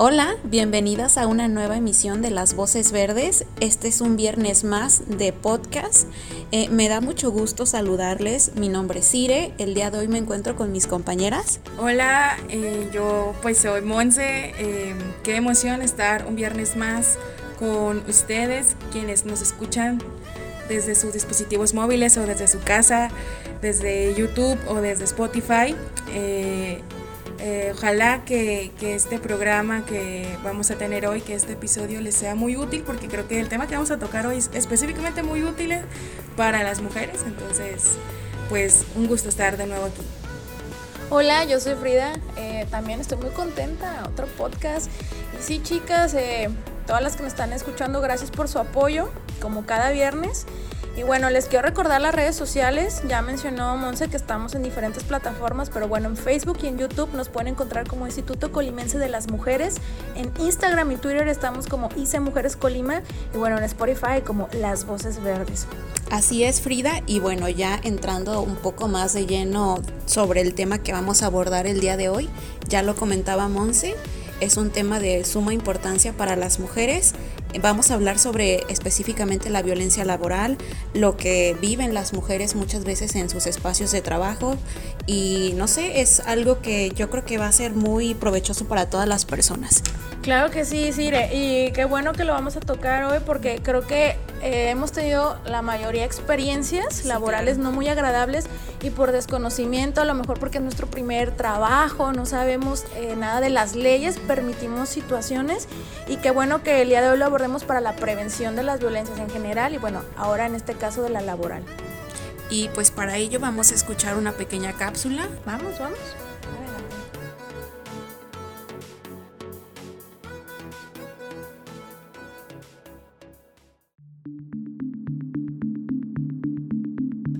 Hola, bienvenidas a una nueva emisión de Las Voces Verdes. Este es un viernes más de podcast. Eh, me da mucho gusto saludarles. Mi nombre es Cire. El día de hoy me encuentro con mis compañeras. Hola, eh, yo pues soy Monse. Eh, qué emoción estar un viernes más con ustedes, quienes nos escuchan desde sus dispositivos móviles o desde su casa, desde YouTube o desde Spotify. Eh, ojalá que, este programa que vamos a tener hoy, que este episodio les sea muy útil, porque creo que el tema que vamos a tocar hoy es específicamente muy útil para las mujeres. Entonces, pues un gusto estar de nuevo aquí. Hola, yo soy Frida. Eh, también estoy muy contenta. Otro podcast. Y sí, chicas, eh, todas las que nos están escuchando, gracias por su apoyo, como cada viernes. Y bueno, les quiero recordar las redes sociales. Ya mencionó Monse que estamos en diferentes plataformas, pero bueno, en Facebook y en YouTube nos pueden encontrar como Instituto Colimense de las Mujeres. En Instagram y Twitter estamos como ICE Mujeres Colima. Y bueno, en Spotify como Las Voces Verdes. Así es, Frida. Y bueno, ya entrando un poco más de lleno sobre el tema que vamos a abordar el día de hoy, ya lo comentaba Monse es un tema de suma importancia para las mujeres. Vamos a hablar sobre específicamente la violencia laboral, lo que viven las mujeres muchas veces en sus espacios de trabajo y no sé, es algo que yo creo que va a ser muy provechoso para todas las personas. Claro que sí, Sire, y qué bueno que lo vamos a tocar hoy porque creo que eh, hemos tenido la mayoría experiencias laborales no muy agradables y por desconocimiento, a lo mejor porque es nuestro primer trabajo, no sabemos eh, nada de las leyes, permitimos situaciones y qué bueno que el día de hoy lo abordemos para la prevención de las violencias en general y bueno, ahora en este caso de la laboral. Y pues para ello vamos a escuchar una pequeña cápsula. Vamos, vamos.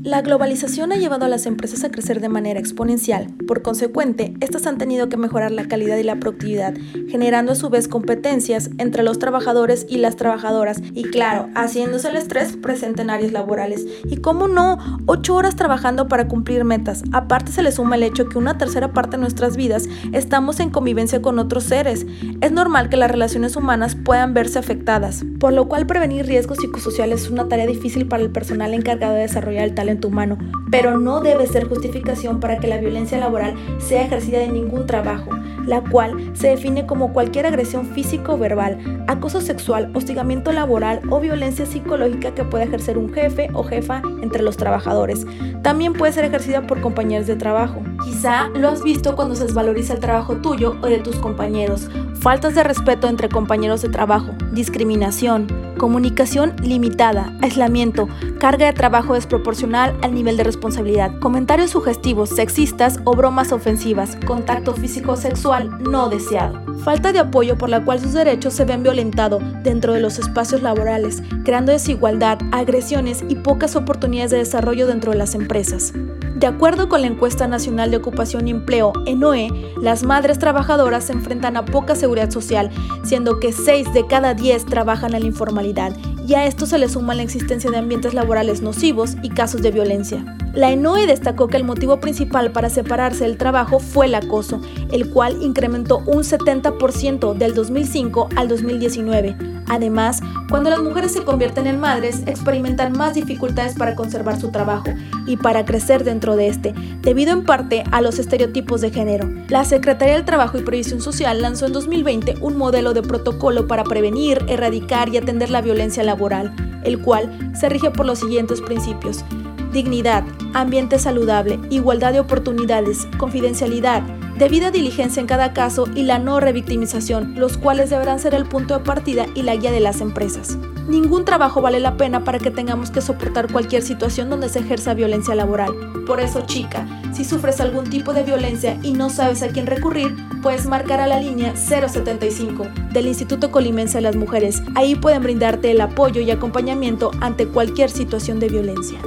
La globalización ha llevado a las empresas a crecer de manera exponencial. Por consecuente, estas han tenido que mejorar la calidad y la productividad, generando a su vez competencias entre los trabajadores y las trabajadoras y claro, haciéndose el estrés presente en áreas laborales. Y cómo no, ocho horas trabajando para cumplir metas. Aparte se le suma el hecho que una tercera parte de nuestras vidas estamos en convivencia con otros seres. Es normal que las relaciones humanas puedan verse afectadas, por lo cual prevenir riesgos psicosociales es una tarea difícil para el personal encargado de desarrollar el talento humano, pero no debe ser justificación para que la violencia laboral sea ejercida en ningún trabajo, la cual se define como cualquier agresión físico o verbal, acoso sexual, hostigamiento laboral o violencia psicológica que pueda ejercer un jefe o jefa entre los trabajadores. También puede ser ejercida por compañeros de trabajo. Quizá lo has visto cuando se desvaloriza el trabajo tuyo o de tus compañeros, faltas de respeto entre compañeros de trabajo, discriminación, comunicación limitada, aislamiento, carga de trabajo desproporcional al nivel de responsabilidad, comentarios sugestivos, sexistas o bromas ofensivas, contacto físico sexual no deseado. Falta de apoyo por la cual sus derechos se ven violentados dentro de los espacios laborales, creando desigualdad, agresiones y pocas oportunidades de desarrollo dentro de las empresas. De acuerdo con la encuesta nacional de ocupación y empleo, ENOE, las madres trabajadoras se enfrentan a poca seguridad social, siendo que 6 de cada 10 trabajan en la informalidad, y a esto se le suma la existencia de ambientes laborales nocivos y casos de violencia. La ENOE destacó que el motivo principal para separarse del trabajo fue el acoso, el cual incrementó un 70% del 2005 al 2019. Además, cuando las mujeres se convierten en madres, experimentan más dificultades para conservar su trabajo y para crecer dentro de este, debido en parte a los estereotipos de género. La Secretaría del Trabajo y Previsión Social lanzó en 2020 un modelo de protocolo para prevenir, erradicar y atender la violencia laboral, el cual se rige por los siguientes principios dignidad, ambiente saludable, igualdad de oportunidades, confidencialidad, debida diligencia en cada caso y la no revictimización, los cuales deberán ser el punto de partida y la guía de las empresas. Ningún trabajo vale la pena para que tengamos que soportar cualquier situación donde se ejerza violencia laboral. Por eso, chica, Si sufres algún tipo de violencia y no sabes a quién recurrir, puedes marcar a la línea 075 del Instituto Colimense de las Mujeres. Ahí pueden brindarte el apoyo y acompañamiento ante cualquier situación de violencia.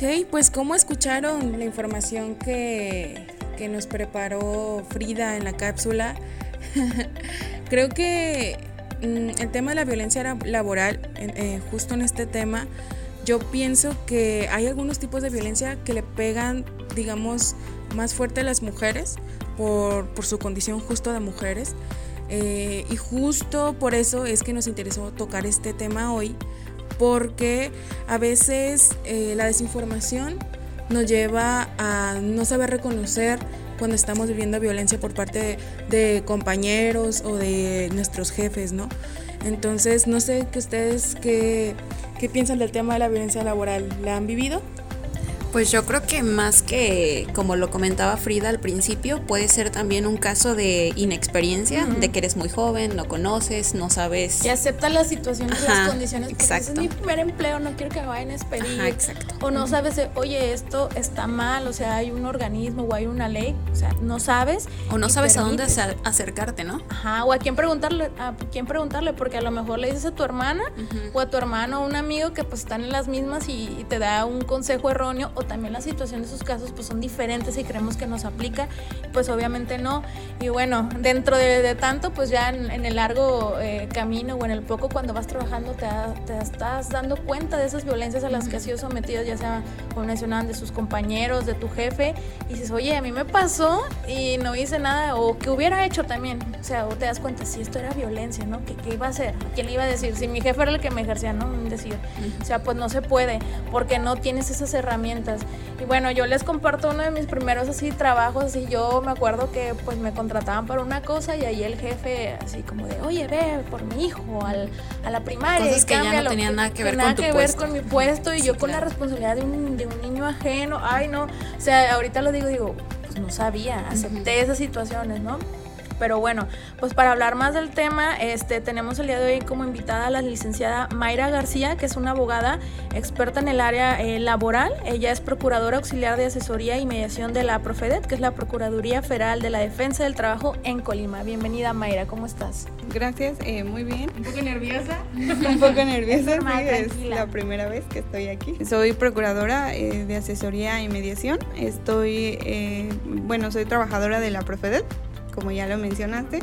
Ok, pues como escucharon la información que, que nos preparó Frida en la cápsula, creo que mm, el tema de la violencia laboral, eh, justo en este tema, yo pienso que hay algunos tipos de violencia que le pegan, digamos, más fuerte a las mujeres por, por su condición justo de mujeres. Eh, y justo por eso es que nos interesó tocar este tema hoy, porque a veces eh, la desinformación nos lleva a no saber reconocer cuando estamos viviendo violencia por parte de, compañeros o de nuestros jefes, ¿no? Entonces, no sé que ustedes qué, qué piensan del tema de la violencia laboral. ¿La han vivido? Pues yo creo que más que, como lo comentaba Frida al principio, puede ser también un caso de inexperiencia, de que eres muy joven, no conoces, no sabes. Y aceptas las situaciones, las condiciones. Exacto. es mi primer empleo, no quiero que me vayan a expedir. exacto. O no sabes, oye, esto está mal, o sea, hay un organismo o hay una ley, o sea, no sabes. O no sabes a dónde acercarte, ¿no? Ajá, o a quién preguntarle, a quién preguntarle, porque a lo mejor le dices a tu hermana o a tu hermano o un amigo que pues están en las mismas y te da un consejo erróneo también la situación de sus casos pues son diferentes y creemos que nos aplica, pues obviamente no. Y bueno, dentro de, tanto, pues ya en, el largo eh, camino o en el poco cuando vas trabajando te, te, estás dando cuenta de esas violencias a las que has sido sometido, ya sea, como mencionaban, de sus compañeros, de tu jefe, y dices, oye, a mí me pasó y no hice nada, o que hubiera hecho también. O sea, o te das cuenta, si esto era violencia, ¿no? ¿Qué, qué iba a hacer? ¿Quién le iba a decir? Si mi jefe era el que me ejercía, ¿no? Decir, o sea, pues no se puede, porque no tienes esas herramientas. Y bueno, yo les comparto uno de mis primeros así trabajos, así yo me acuerdo que pues me contrataban para una cosa y ahí el jefe así como de, oye, ve por mi hijo al, a la primaria. Cosas que ya no tenían nada que ver con tu que ver con mi puesto y yo con la responsabilidad de un, de un niño ajeno, ay no, o sea, ahorita lo digo, digo, pues no sabía, acepté esas situaciones, ¿no? Pero bueno, pues para hablar más del tema, este, tenemos el día de hoy como invitada a la licenciada Mayra García, que es una abogada experta en el área eh, laboral. Ella es procuradora auxiliar de asesoría y mediación de la Profedet, que es la Procuraduría Federal de la Defensa del Trabajo en Colima. Bienvenida Mayra, ¿cómo estás? Gracias, eh, muy bien. ¿Un poco nerviosa? Un poco nerviosa, sí, es la primera vez que estoy aquí. Soy procuradora eh, de asesoría y mediación. Estoy, bueno, soy trabajadora de la Profedet como ya lo mencionaste,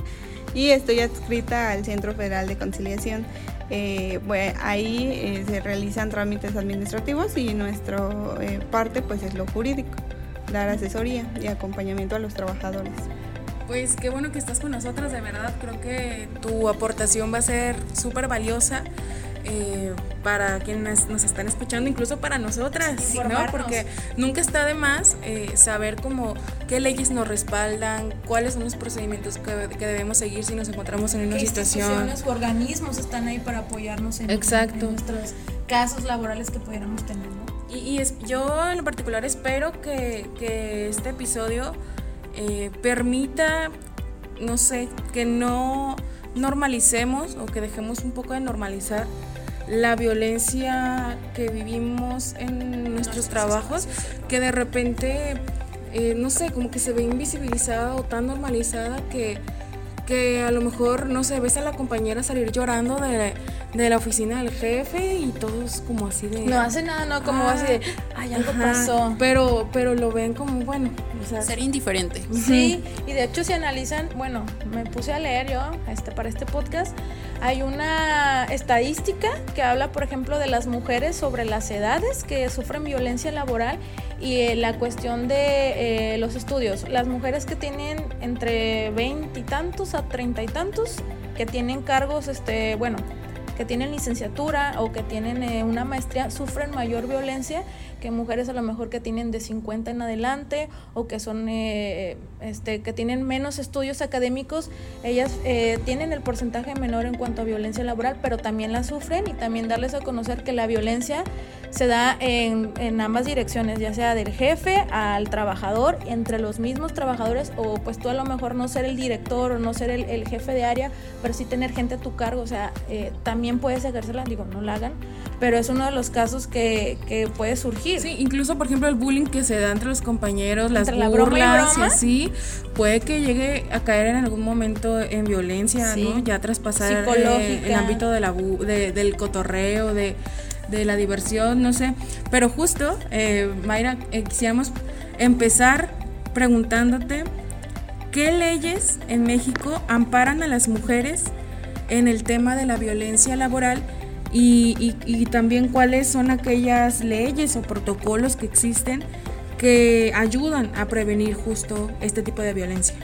y estoy adscrita al Centro Federal de Conciliación. Eh, ahí eh, se realizan trámites administrativos y nuestra eh, parte pues es lo jurídico, dar asesoría y acompañamiento a los trabajadores. Pues qué bueno que estás con nosotros, de verdad creo que tu aportación va a ser súper valiosa eh, para quienes nos están escuchando, incluso para nosotras, ¿no? Porque nunca está de más eh, saber cómo qué leyes nos respaldan, cuáles son los procedimientos que, debemos seguir si nos encontramos en una situación. ¿Qué organismos están ahí para apoyarnos en, Exacto. nuestros casos laborales que pudiéramos tener, ¿no? Y, es, yo en lo particular espero que, que este episodio eh, permita, no sé, que no normalicemos o que dejemos un poco de normalizar la violencia que vivimos en nuestros trabajos, que de repente, eh, no sé, como que se ve invisibilizada o tan normalizada que, que a lo mejor, no sé, ves a la compañera salir llorando de, de la oficina del jefe y todos como así de... No hace nada, no, como así de, ay, algo pasó. Pero, pero lo ven como, bueno, sea... Ser indiferente. Sí, y de hecho si analizan, bueno, me puse a leer yo este, para este podcast, hay una estadística que habla, por ejemplo, de las mujeres sobre las edades que sufren violencia laboral y eh, la cuestión de eh, los estudios. Las mujeres que tienen entre veinte y tantos a treinta y tantos, que tienen cargos, este, bueno, que tienen licenciatura o que tienen eh, una maestría sufren mayor violencia que mujeres a lo mejor que tienen de 50 en adelante o que son este, que tienen menos estudios académicos, ellas eh, tienen el porcentaje menor en cuanto a violencia laboral, pero también la sufren y también darles a conocer que la violencia se da en, en, ambas direcciones, ya sea del jefe al trabajador, entre los mismos trabajadores, o pues tú a lo mejor no ser el director o no ser el, el jefe de área, pero sí tener gente a tu cargo, o sea, eh, también puedes ejercerla, digo, no la hagan, pero es uno de los casos que, que, puede surgir. Sí, incluso por ejemplo el bullying que se da entre los compañeros, las burlas la broma y, broma? y así, puede que llegue a caer en algún momento en violencia, sí. ¿no? Ya traspasar eh, el ámbito de la de, del cotorreo, de de la diversión, no sé. Pero justo, eh, Mayra, eh, quisiéramos empezar preguntándote qué leyes en México amparan a las mujeres en el tema de la violencia laboral y, y, y también cuáles son aquellas leyes o protocolos que existen que ayudan a prevenir justo este tipo de violencia.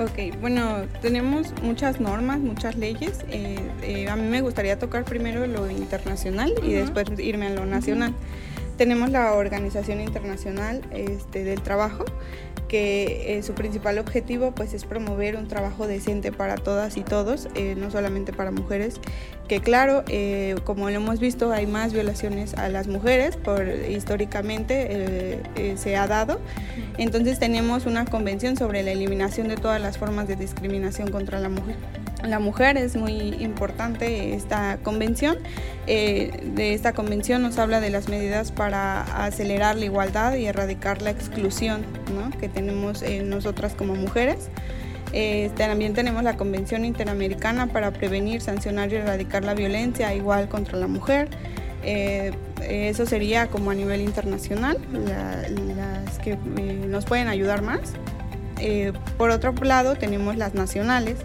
Ok, bueno, tenemos muchas normas, muchas leyes. Eh, eh, a mí me gustaría tocar primero lo internacional y después irme a lo nacional. Tenemos la Organización Internacional este, del Trabajo, que eh, su principal objetivo pues es promover un trabajo decente para todas y todos, eh, no solamente para mujeres, que claro, eh, como lo hemos visto, hay más violaciones a las mujeres, por históricamente se ha dado. Entonces tenemos una convención sobre la eliminación de todas las formas de discriminación contra la mujer la mujer es muy importante esta convención. Eh, de esta convención nos habla de las medidas para acelerar la igualdad y erradicar la exclusión que tenemos eh, nosotras como mujeres. Eh, también tenemos la Convención Interamericana para prevenir, sancionar y erradicar la violencia igual contra la mujer. eso sería como a nivel internacional, la, las que nos pueden ayudar más. por otro lado tenemos las nacionales,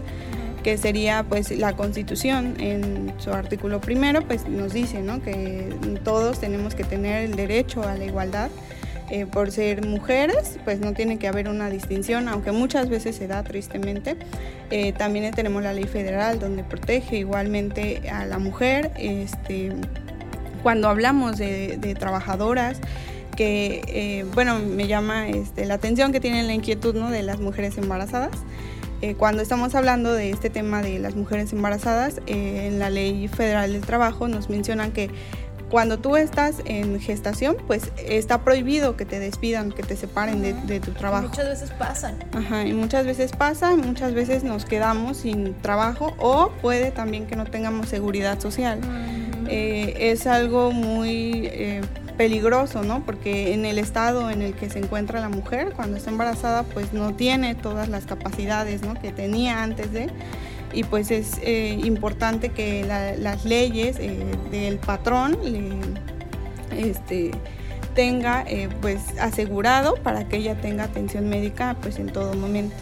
que sería pues la constitución en su artículo primero pues nos dice ¿no? que todos tenemos que tener el derecho a la igualdad eh, por ser mujeres pues no tiene que haber una distinción aunque muchas veces se da tristemente eh, también tenemos la ley federal donde protege igualmente a la mujer este, cuando hablamos de, de trabajadoras que eh, bueno me llama este, la atención que tienen la inquietud ¿no? de las mujeres embarazadas eh, cuando estamos hablando de este tema de las mujeres embarazadas, eh, en la ley federal del trabajo nos mencionan que cuando tú estás en gestación, pues está prohibido que te despidan, que te separen de, de, tu trabajo. Muchas veces pasa. Ajá, y muchas veces pasa, muchas veces nos quedamos sin trabajo o puede también que no tengamos seguridad social. Eh, es algo muy peligroso, ¿no? Porque en el estado en el que se encuentra la mujer, cuando está embarazada, pues no tiene todas las capacidades, ¿no? Que tenía antes de y pues es eh, importante que las leyes eh, del patrón este, tenga eh, pues asegurado para que ella tenga atención médica pues en todo momento.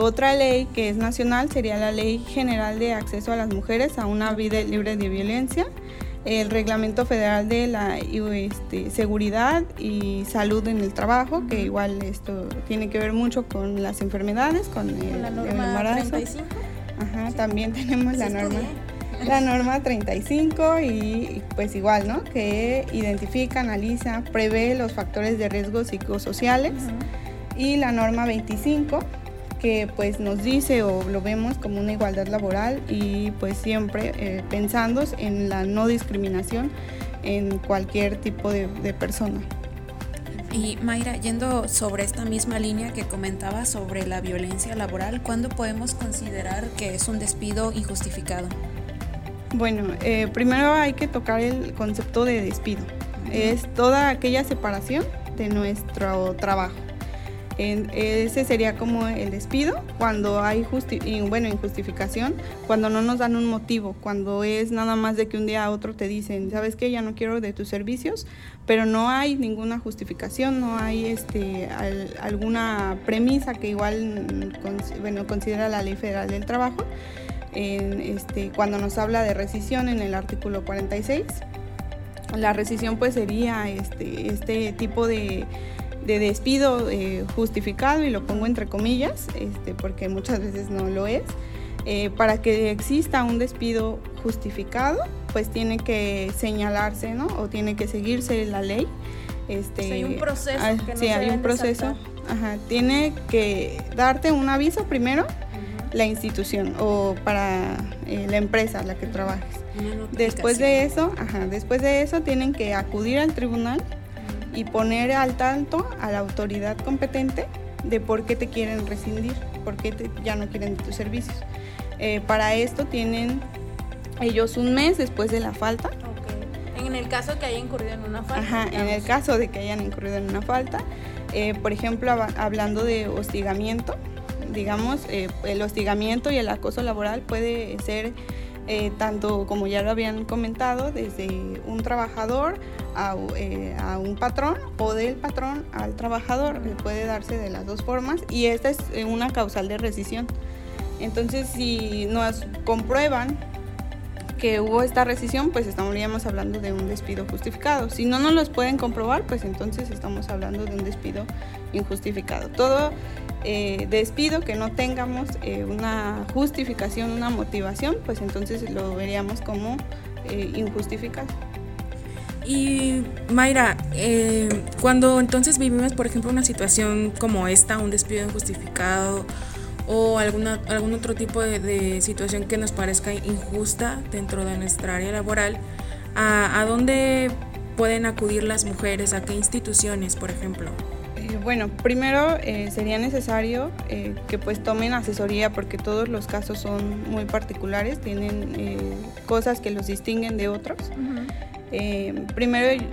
otra ley que es nacional sería la Ley General de Acceso a las Mujeres a una vida libre de violencia el Reglamento Federal de la este, Seguridad y Salud en el Trabajo, que igual esto tiene que ver mucho con las enfermedades, con el, la norma embarazo. 35. Ajá, también tenemos la norma. La norma 35 y pues igual, ¿no? Que identifica, analiza, prevé los factores de riesgo psicosociales. Y la norma 25, que pues nos dice o lo vemos como una igualdad laboral y pues siempre eh, pensando en la no discriminación en cualquier tipo de, de persona. Y Mayra, yendo sobre esta misma línea que comentaba sobre la violencia laboral, ¿cuándo podemos considerar que es un despido injustificado? Bueno, eh, primero hay que tocar el concepto de despido. Es toda aquella separación de nuestro trabajo ese sería como el despido cuando hay bueno, injustificación, cuando no nos dan un motivo, cuando es nada más de que un día a otro te dicen, ¿sabes qué? Ya no quiero de tus servicios, pero no hay ninguna justificación, no hay este, alguna premisa que igual bueno, considera la Ley Federal del Trabajo. En, este, cuando nos habla de rescisión en el artículo 46, la rescisión pues sería este, este tipo de de despido eh, justificado, y lo pongo entre comillas, este, porque muchas veces no lo es, eh, para que exista un despido justificado, pues tiene que señalarse, ¿no? O tiene que seguirse la ley. Este, hay un proceso. Ah, sí, hay un proceso. Ajá, tiene que darte un aviso primero la institución o para eh, la empresa a la que trabajes. Después de eso, ajá, después de eso tienen que acudir al tribunal y poner al tanto a la autoridad competente de por qué te quieren rescindir, por qué ya no quieren tus servicios. Eh, para esto tienen ellos un mes después de la falta. En el caso que hayan incurrido en una falta. Ajá, en el caso de que hayan incurrido en una falta. Eh, por ejemplo, hablando de hostigamiento, digamos, eh, el hostigamiento y el acoso laboral puede ser eh, tanto como ya lo habían comentado, desde un trabajador a, a, un patrón o del patrón al trabajador. puede darse de las dos formas y esta es una causal de rescisión. Entonces, si nos comprueban que hubo esta rescisión, pues estaríamos hablando de un despido justificado. Si no nos los pueden comprobar, pues entonces estamos hablando de un despido injustificado. Todo eh, despido que no tengamos eh, una justificación, una motivación, pues entonces lo veríamos como eh, injustificado. Y Mayra, cuando entonces vivimos, por ejemplo, una situación como esta, un despido injustificado, o alguna, algún otro tipo de, situación que nos parezca injusta dentro de nuestra área laboral, ¿a, a dónde pueden acudir las mujeres? ¿A qué instituciones, por ejemplo? Eh, bueno, primero eh, sería necesario eh, que pues tomen asesoría porque todos los casos son muy particulares, tienen cosas que los distinguen de otros. primero,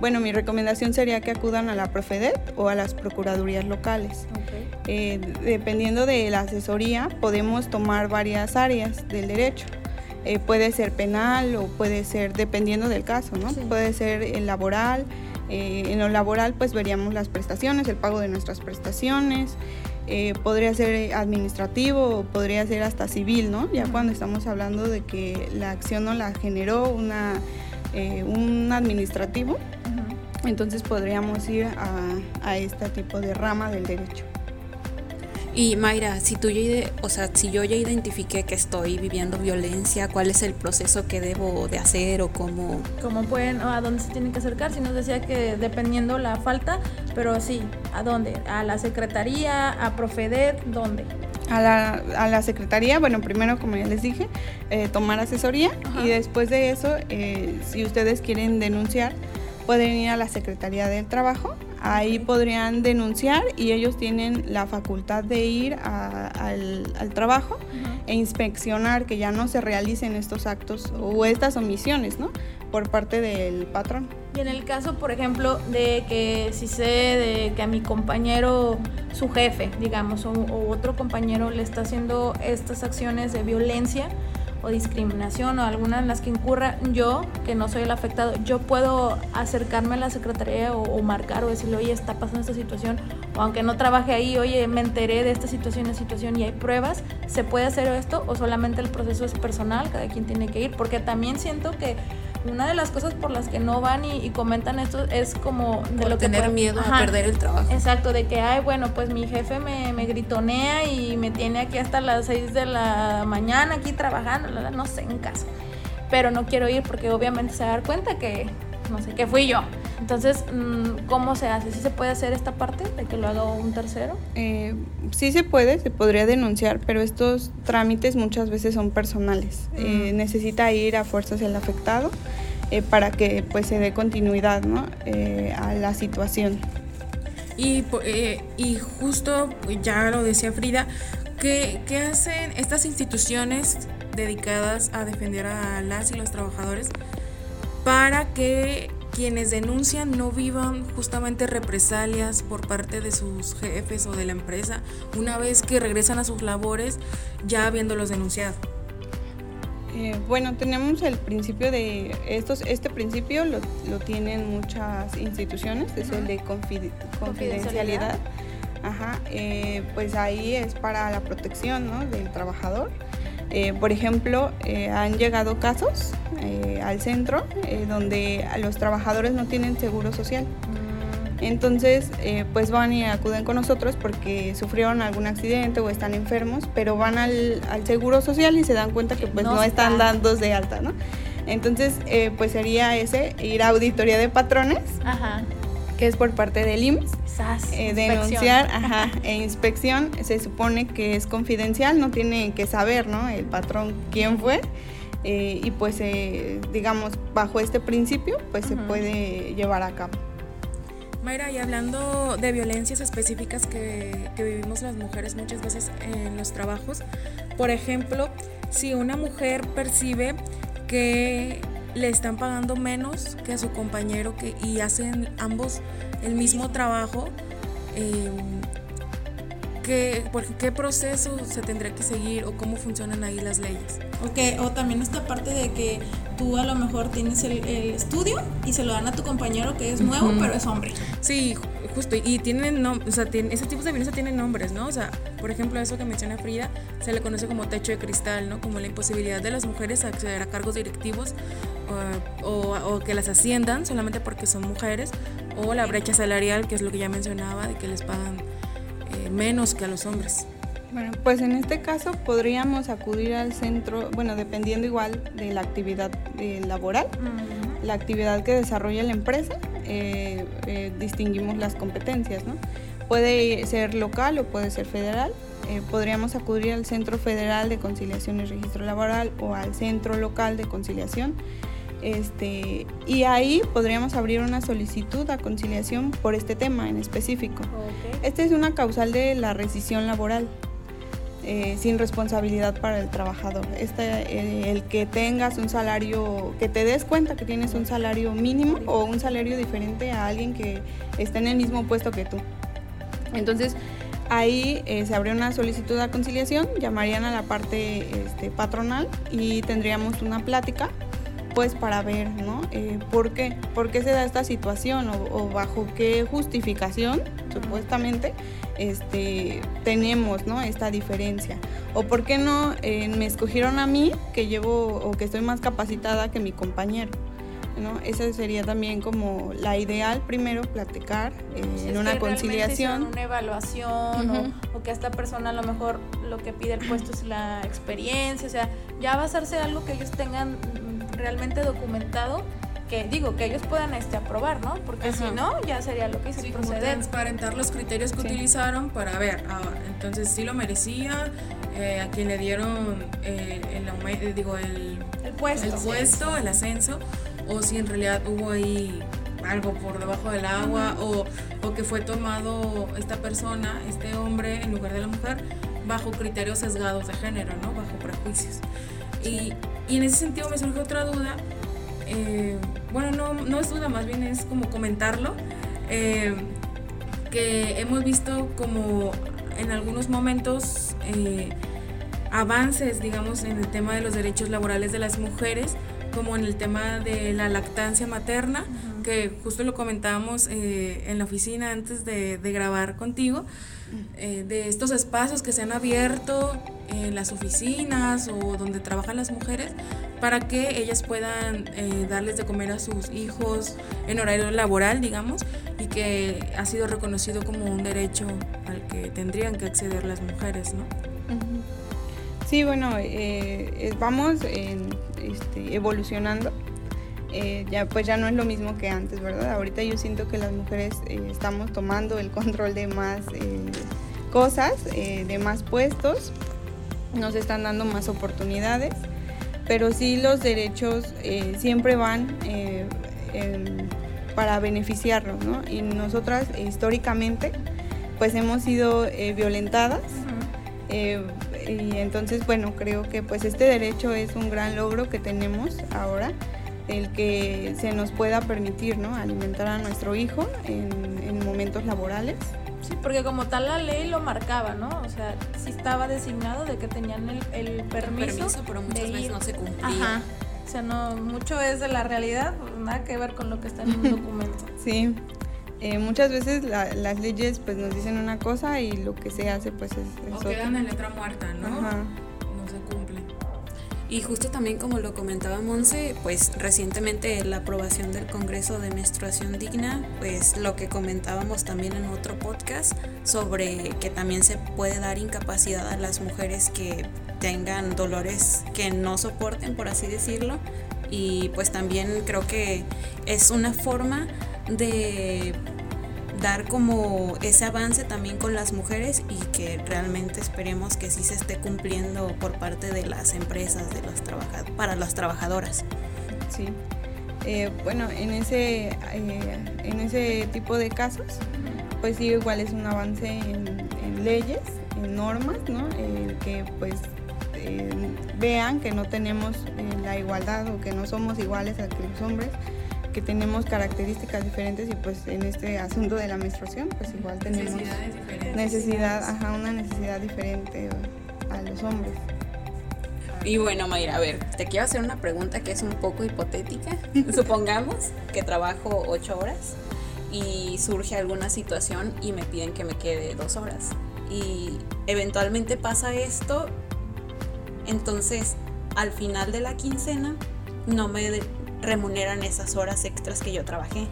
bueno, mi recomendación sería que acudan a la Profedet o a las Procuradurías locales. Eh, dependiendo de la asesoría, podemos tomar varias áreas del derecho. Eh, puede ser penal o puede ser, dependiendo del caso, ¿no? Puede ser laboral. Eh, en lo laboral, pues veríamos las prestaciones, el pago de nuestras prestaciones. podría ser administrativo o podría ser hasta civil, ¿no? Ya cuando estamos hablando de que la acción no la generó una, un administrativo, entonces podríamos ir a, a este tipo de rama del derecho. Y Mayra, si tú ya, o sea, si yo ya identifiqué que estoy viviendo violencia, ¿cuál es el proceso que debo de hacer o cómo? ¿Cómo pueden, o a dónde se tienen que acercar? Si nos decía que dependiendo la falta, pero sí, ¿a dónde? ¿A la secretaría? ¿A Profedet? ¿Dónde? A la, a la secretaría, bueno, primero como ya les dije, eh, tomar asesoría y después de eso, eh, si ustedes quieren denunciar, pueden ir a la Secretaría del Trabajo Ahí podrían denunciar y ellos tienen la facultad de ir al, trabajo e inspeccionar que ya no se realicen estos actos o estas omisiones, ¿no? Por parte del patrón. Y en el caso, por ejemplo, de que si sé de que a mi compañero, su jefe, digamos, o otro compañero le está haciendo estas acciones de violencia, o discriminación o alguna en las que incurra yo, que no soy el afectado, yo puedo acercarme a la secretaría o, marcar o decirle, oye, está pasando esta situación, o aunque no trabaje ahí, oye, me enteré de esta situación, esta situación y hay pruebas, ¿se puede hacer esto o solamente el proceso es personal, cada quien tiene que ir? Porque también siento que una de las cosas por las que no van y, comentan esto es como de lo tener miedo a perder el trabajo. Exacto, de que, ay, bueno, pues mi jefe me, me gritonea y me tiene aquí hasta las 6 de la mañana aquí trabajando, no sé, en casa. Pero no quiero ir porque obviamente se va a dar cuenta que, no sé, que fui yo. Entonces, mm, ¿cómo se hace? ¿Sí se puede hacer esta parte de que lo haga un tercero? Eh, sí se puede, se podría denunciar, pero estos trámites muchas veces son personales. Eh, necesita ir a fuerzas el afectado eh, para que pues se dé continuidad ¿no? a la situación. Y, y justo, ya lo decía Frida, ¿qué, ¿qué hacen estas instituciones dedicadas a defender a las y los trabajadores para que quienes denuncian no vivan justamente represalias por parte de sus jefes o de la empresa una vez que regresan a sus labores ya habiéndolos denunciado. Eh, bueno, tenemos el principio de estos, este principio lo, tienen muchas instituciones, es el de confidencialidad. Ajá, eh, pues ahí es para la protección del trabajador eh, por ejemplo, eh, han llegado casos eh, al centro donde los trabajadores no tienen seguro social. Entonces, pues van y acuden con nosotros porque sufrieron algún accidente o están enfermos, pero van al, seguro social y se dan cuenta que pues no, están dando de alta, ¿no? Entonces, pues sería ese, ir a auditoría de patrones. Que es por parte del IMSS. Eh, denunciar ajá, e inspección se supone que es confidencial, no tiene que saber ¿no? el patrón quién fue. Eh, y pues eh, digamos bajo este principio pues se puede llevar a cabo. Mayra, y hablando de violencias específicas que, que, vivimos las mujeres muchas veces en los trabajos, por ejemplo, si una mujer percibe que le están pagando menos que a su compañero que, y hacen ambos el mismo trabajo, eh, ¿qué, ¿qué proceso se tendrá que seguir o cómo funcionan ahí las leyes? Okay, o también esta parte de que tú a lo mejor tienes el, estudio y se lo dan a tu compañero que es nuevo, pero es hombre. Sí, justo, y tienen, no, o sea, tienen, ese tipo de violencia tienen nombres, ¿no? O sea, por ejemplo, eso que menciona Frida, se le conoce como techo de cristal, ¿no? Como la imposibilidad de las mujeres a acceder a cargos directivos o, que las asciendan solamente porque son mujeres, o la brecha salarial, que es lo que ya mencionaba, de que les pagan eh, menos que a los hombres. Bueno, pues en este caso podríamos acudir al centro, bueno, dependiendo igual de la actividad eh, laboral, la actividad que desarrolla la empresa, eh, distinguimos las competencias, ¿no? Puede ser local o puede ser federal. podríamos acudir al Centro Federal de Conciliación y Registro Laboral o al Centro Local de Conciliación este, y ahí podríamos abrir una solicitud a conciliación por este tema en específico. Este es una causal de la rescisión laboral. Eh, sin responsabilidad para el trabajador. Este, eh, el que tengas un salario, que te des cuenta que tienes un salario mínimo o un salario diferente a alguien que está en el mismo puesto que tú. Entonces, ahí eh, se abrió una solicitud a conciliación, llamarían a la parte este, patronal y tendríamos una plática pues para ver, ¿no? Eh, ¿por, qué? ¿Por qué se da esta situación o, bajo qué justificación, supuestamente, este, tenemos, ¿no? Esta diferencia. O por qué no eh, me escogieron a mí, que llevo o que estoy más capacitada que mi compañero. ¿no? Esa sería también como la ideal, primero platicar eh, en una conciliación. una evaluación o, o, que esta persona a lo mejor lo que pide el puesto es la experiencia, o sea, ya a hacerse algo que ellos tengan realmente documentado que digo que ellos puedan este aprobar, ¿no? Porque si no, ya sería lo que hice sí, proceder. transparentar los criterios que utilizaron para ver, ah, entonces sí lo merecía, eh, a quien le dieron eh, el, digo, el, el, puesto, el puesto, el ascenso, o si en realidad hubo ahí algo por debajo del agua, o, o que fue tomado esta persona, este hombre, en lugar de la mujer, bajo criterios sesgados de género, ¿no? Bajo prejuicios. Y, y en ese sentido me surge otra duda. Eh, bueno, no, no, es duda, más bien es como comentarlo. Eh, que hemos visto como en algunos momentos eh, avances, digamos, en el tema de los derechos laborales de las mujeres, como en el tema de la lactancia materna, que justo lo comentábamos en la oficina antes de, de grabar contigo, de estos espacios que se han abierto en las oficinas o donde trabajan las mujeres para que ellas puedan eh, darles de comer a sus hijos en horario laboral, digamos, y que ha sido reconocido como un derecho al que tendrían que acceder las mujeres, ¿no? Sí, bueno, eh, vamos este, evolucionando. Eh, ya pues ya no es lo mismo que antes, ¿verdad? Ahorita yo siento que las mujeres estamos tomando el control de más cosas, de más puestos nos están dando más oportunidades, pero sí los derechos eh, siempre van eh, para beneficiarnos, ¿no? Y nosotras históricamente pues hemos sido eh, violentadas. y entonces, bueno, creo que pues este derecho es un gran logro que tenemos ahora, el que se nos pueda permitir, ¿no? Alimentar a nuestro hijo en momentos laborales. Sí, porque como tal la ley lo marcaba, ¿no? O sea, sí estaba designado de que tenían el, el permiso. pero muchas veces no se cumplía. Ajá. O sea, no, mucho es de la realidad, pues nada que ver con lo que está en un documento. Sí. Eh, muchas veces las leyes pues nos dicen una cosa y lo que se hace pues es, es o quedan en letra muerta, ¿no? Ajá. Y justo también como lo comentaba Monse, pues recientemente la aprobación del Congreso de Menstruación Digna, pues lo que comentábamos también en otro podcast sobre que también se puede dar incapacidad a las mujeres que tengan dolores que no soporten, por así decirlo. Y pues también creo que es una forma de dar como ese avance también con las mujeres y que realmente esperemos que sí se esté cumpliendo por parte de las empresas, de los para las trabajadoras. Sí. Eh, bueno, en ese, eh, en ese tipo de casos, pues sí, igual es un avance en, leyes, en normas, ¿no? que pues vean que no tenemos la igualdad o que no somos iguales a los hombres que tenemos características diferentes y pues en este asunto de la menstruación pues igual tenemos necesidad, ajá, una necesidad diferente a los hombres. Y bueno, Mayra, a ver, te quiero hacer una pregunta que es un poco hipotética. Supongamos que trabajo ocho horas y surge alguna situación y me piden que me quede dos horas. Y eventualmente pasa esto, entonces al final de la quincena no me remuneran esas horas extras que yo trabajé.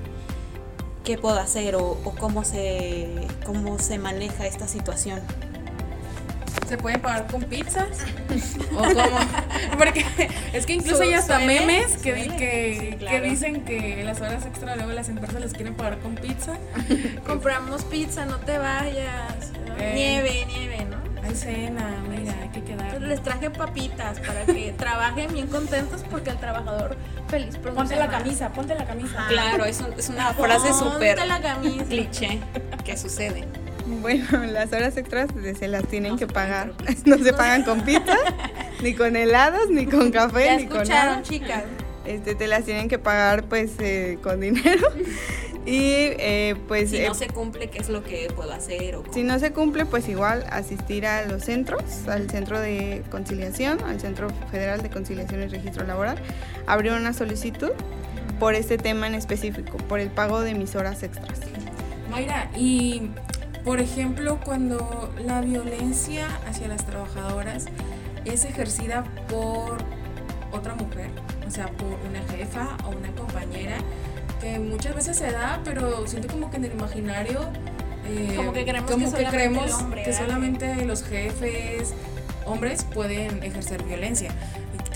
¿Qué puedo hacer o, cómo, se, cómo se maneja esta situación? ¿Se puede pagar con pizzas? ¿O cómo? Porque es que incluso hay hasta memes que, que, dicen que las horas extra luego las empresas les quieren pagar con pizza. Compramos pizza, no te vayas. Eh. Nieve, nieve, ¿no? Hay cena, quedar. Les traje papitas para que trabajen bien contentos porque el trabajador feliz Ponte la camisa, ponte la camisa. Claro, es, es una frase súper cliché que sucede. Bueno, las horas extras se las tienen que pagar. No se pagan con pizza, ni con helados, ni con café, ni con nada. chicas. Este, te las tienen que pagar pues eh, con dinero. Y eh, pues... Si no eh, se cumple, ¿qué es lo que puedo hacer? O si no se cumple, pues igual asistir a los centros, al centro de conciliación, al Centro Federal de Conciliación y Registro Laboral, abrir una solicitud por este tema en específico, por el pago de mis horas extras. Mayra, y por ejemplo, cuando la violencia hacia las trabajadoras es ejercida por otra mujer, o sea, por una jefa o una compañera, que muchas veces se da, pero siento como que en el imaginario... Eh, como que creemos, que, creemos que solamente los jefes hombres pueden ejercer violencia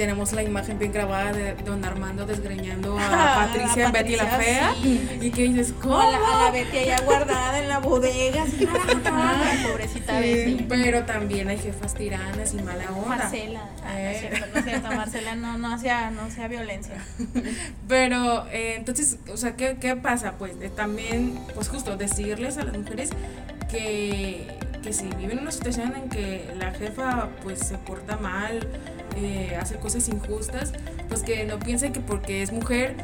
tenemos la imagen bien grabada de don Armando desgreñando a Patricia en Betty la Fea. Y que dices, ¿cómo? A la, Betty allá guardada en la bodega. pobrecita Betty. Pero también hay jefas tiranas y mala onda. Marcela. Ah, no es eh. cierto, no es cierto. Marcela no, no, hacía, no hacía violencia. Pero, eh, entonces, o sea, ¿qué, qué pasa? Pues también, pues justo, decirles a las mujeres que que si viven una situación en que la jefa pues se porta mal eh, hace cosas injustas, pues que no piense que porque es mujer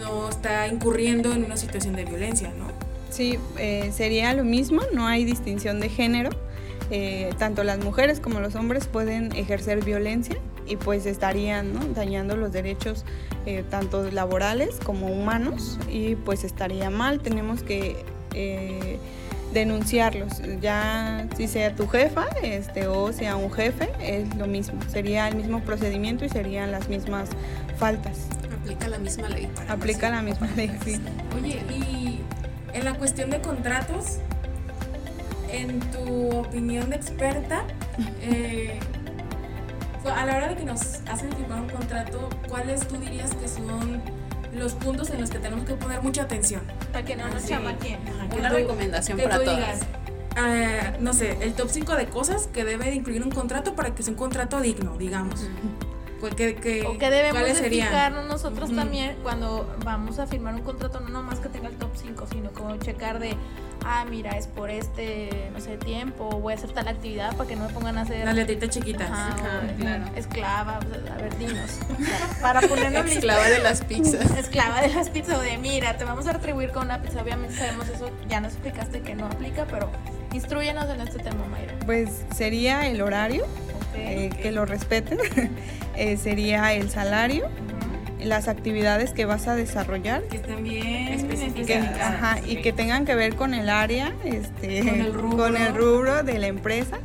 no está incurriendo en una situación de violencia, ¿no? Sí, eh, sería lo mismo, no hay distinción de género. Eh, tanto las mujeres como los hombres pueden ejercer violencia y pues estarían dañando los derechos tanto laborales como humanos y pues estaría mal. Tenemos que denunciarlos. Ya si sea tu jefa este, o sea un jefe, es lo mismo. Sería el mismo procedimiento y serían las mismas faltas. Aplica la misma ley. Aplica la misma ley, sí. Oye, y en la cuestión de contratos, en tu opinión de experta, eh, a la hora de que nos hacen firmar un contrato, ¿cuáles tú dirías que son los puntos en los que tenemos que poner mucha atención. Para que no nos chamaquen. Una recomendación para todos. Ah, no sé, el top 5 de cosas que debe de incluir un contrato para que sea un contrato digno, digamos. Que, que, o que debemos de nosotros también cuando vamos a firmar un contrato, no nomás que tenga el top 5, sino como checar de ah, mira, es por este, no sé, tiempo, voy a hacer tal actividad para que no me pongan a hacer... Las letritas chiquitas. claro. Esclava, a ver, dinos. para ponernos Esclava de las pizzas. Esclava de las pizzas, o de mira, te vamos a retribuir con una pizza. Obviamente sabemos eso, ya nos explicaste que no aplica, pero instruyenos en este tema, Mayra. Pues sería el horario, eh, que lo respeten, eh, sería el salario las actividades que vas a desarrollar. Que estén bien ajá, y que tengan que ver con el área, este, con el rubro, de la empresa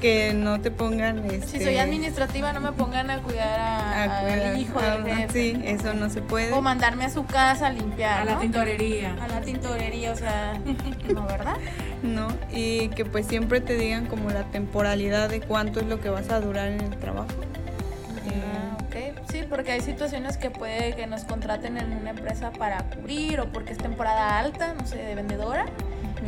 que no te pongan este, si soy administrativa no me pongan a cuidar al hijo del sí eso no se puede. O mandarme a su casa a limpiar a la tintorería. A la tintorería o sea no verdad no y que pues siempre te digan como la temporalidad de cuánto es lo que vas a durar en el trabajo ok sí porque hay situaciones que puede que nos contraten en una empresa para cubrir o porque es temporada alta, no sé, de vendedora.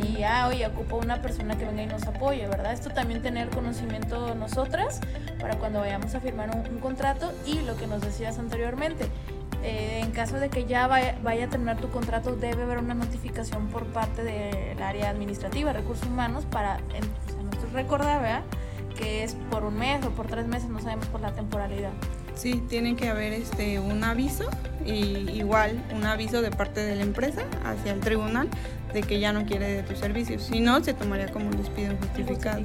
Y ya, oye, ocupo una persona que venga y nos apoye, ¿verdad? Esto también tener conocimiento nosotras para cuando vayamos a firmar un, contrato y lo que nos decías anteriormente, eh, en caso de que ya vaya, vaya, a terminar tu contrato, debe haber una notificación por parte del área administrativa, recursos humanos, para en, recordar, ¿verdad? Que es por un mes o por tres meses, no sabemos por la temporalidad. Sí, tiene que haber este un aviso y igual un aviso de parte de la empresa hacia el tribunal de que ya no quiere de tus servicios. Si no, se tomaría como un despido injustificado.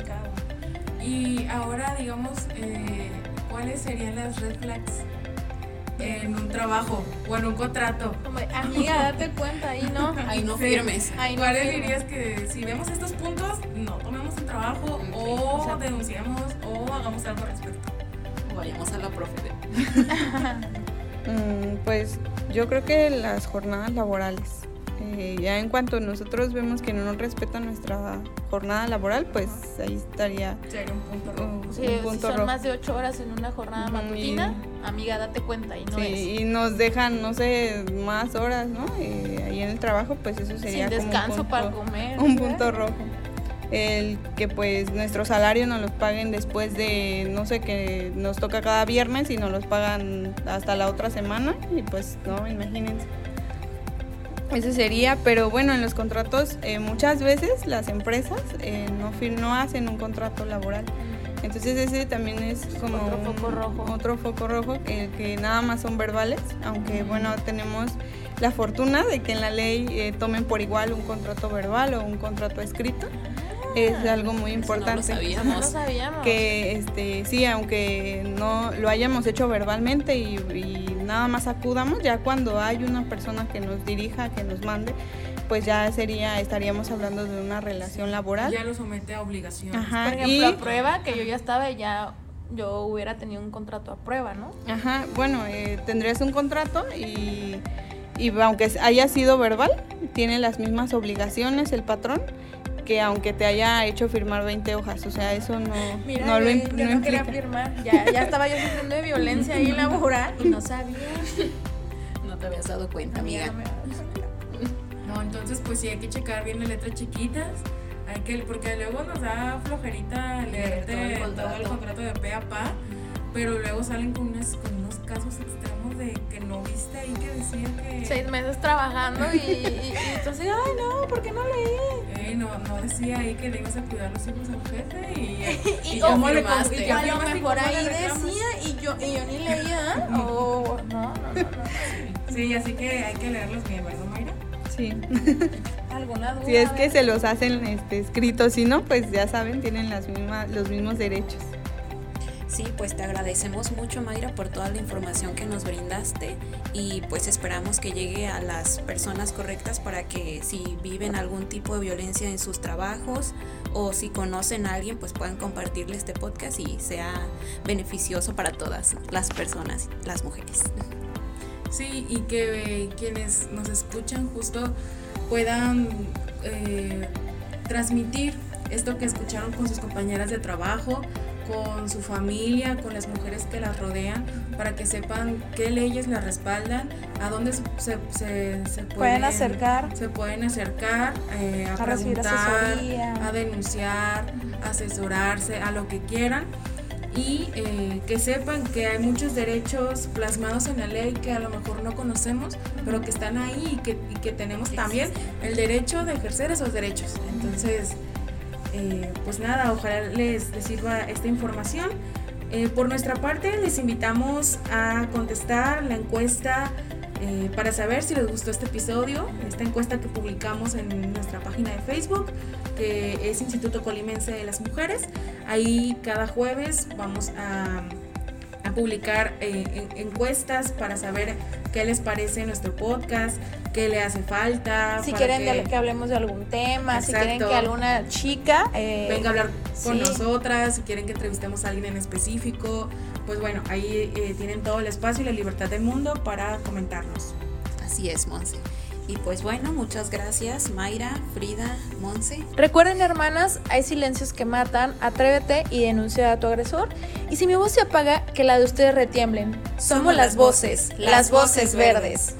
Y ahora, digamos, eh, ¿cuáles serían las red flags en un trabajo o en un contrato? amiga, date cuenta, ahí no. Ahí no firmes. ¿Cuáles dirías que si vemos estos puntos, no tomemos el trabajo o denunciamos o hagamos algo al respecto? Vayamos a la profe. Mm, pues yo creo que las jornadas laborales. Eh, ya en cuanto nosotros vemos que no nos respetan nuestra jornada laboral, pues ahí estaría un punto rojo. si son más de ocho horas en una jornada matutina, amiga, date cuenta y no sí, Y nos dejan, no sé, más horas, ¿no? Eh, ahí en el trabajo, pues eso sería Sin descanso para comer. Un punto rojo el que pues nuestro salario nos los paguen después de, no sé, que nos toca cada viernes y nos los pagan hasta la otra semana y pues no, imagínense. Ese sería, pero bueno, en los contratos eh, muchas veces las empresas eh, no, no hacen un contrato laboral. Entonces ese también es como otro foco rojo. Otro foco rojo que, que nada más son verbales, aunque bueno, tenemos la fortuna de que en la ley eh, tomen por igual un contrato verbal o un contrato escrito es algo muy importante. No lo sabíamos. Que este, sí, aunque no lo hayamos hecho verbalmente y, nada más acudamos, ya cuando hay una persona que nos dirija, que nos mande, pues ya sería, estaríamos hablando de una relación laboral. Ya lo somete a obligación. Ajá, Por ejemplo, a prueba, que yo ya estaba ya yo hubiera tenido un contrato a prueba, ¿no? Ajá, bueno, eh, tendrías un contrato y, y aunque haya sido verbal, tiene las mismas obligaciones el patrón que aunque te haya hecho firmar 20 hojas, o sea, eso no, no lo yo no, quería firmar, ya, ya estaba yo sufriendo de violencia ahí laboral y no sabía. No te habías dado cuenta, amiga. No, entonces pues sí hay que checar bien las letras chiquitas, hay que, porque luego nos da flojerita leerte todo el contrato, de pe a pa, pero luego salen con, con unos casos extremos de que no viste ahí que decía que... Seis meses trabajando y, y, entonces, ay no, ¿por qué no leí? Eh, no, no decía ahí que le ibas a cuidar los hijos al jefe y... y, y cómo le y a lo mejor ahí decía y yo, y yo ni leía, o no, no, no, no. Sí, así que hay que leerlos bien, ¿verdad, Mayra? Sí. ¿Alguna duda? Si es que se los hacen este, escritos, si no, pues ya saben, tienen las mismas, los mismos derechos. Sí, pues te agradecemos mucho Mayra por toda la información que nos brindaste y pues esperamos que llegue a las personas correctas para que si viven algún tipo de violencia en sus trabajos o si conocen a alguien pues puedan compartirle este podcast y sea beneficioso para todas las personas, las mujeres. Sí, y que quienes nos escuchan justo puedan eh, transmitir esto que escucharon con sus compañeras de trabajo, con su familia, con las mujeres que las rodean, para que sepan qué leyes las respaldan, a dónde se, se, pueden, acercar, se pueden acercar eh, a, preguntar, a denunciar, asesorarse, a lo que quieran. Y eh, que sepan que hay muchos derechos plasmados en la ley que a lo mejor no conocemos, pero que están ahí y que, y que tenemos también el derecho de ejercer esos derechos. Entonces, eh, pues nada, ojalá les, sirva esta información. Eh, por nuestra parte, les invitamos a contestar la encuesta eh, para saber si les gustó este episodio, esta encuesta que publicamos en nuestra página de Facebook, que es Instituto Colimense de las Mujeres. Ahí cada jueves vamos a a publicar eh, encuestas para saber qué les parece nuestro podcast, qué le hace falta. Si quieren que... hablemos de algún tema, si quieren que alguna chica eh, venga a hablar con nosotras, si quieren que entrevistemos a alguien en específico, pues bueno, ahí eh, tienen todo el espacio y la libertad del mundo para comentarnos. Así es, Monse. Y pues bueno, muchas gracias Mayra, Frida, Monse. Recuerden hermanas, hay silencios que matan, atrévete y denuncia a tu agresor. Y si mi voz se apaga, que la de ustedes retiemblen. Somos, las voces, las voces verdes.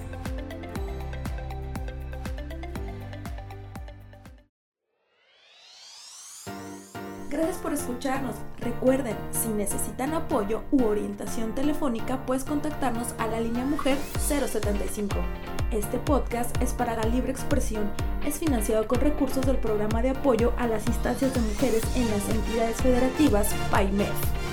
Gracias por escucharnos. Recuerden, si necesitan apoyo u orientación telefónica, puedes contactarnos a la línea Mujer 075. Este podcast es para la libre expresión. Es financiado con recursos del programa de apoyo a las instancias de mujeres en las entidades federativas PAIMEF.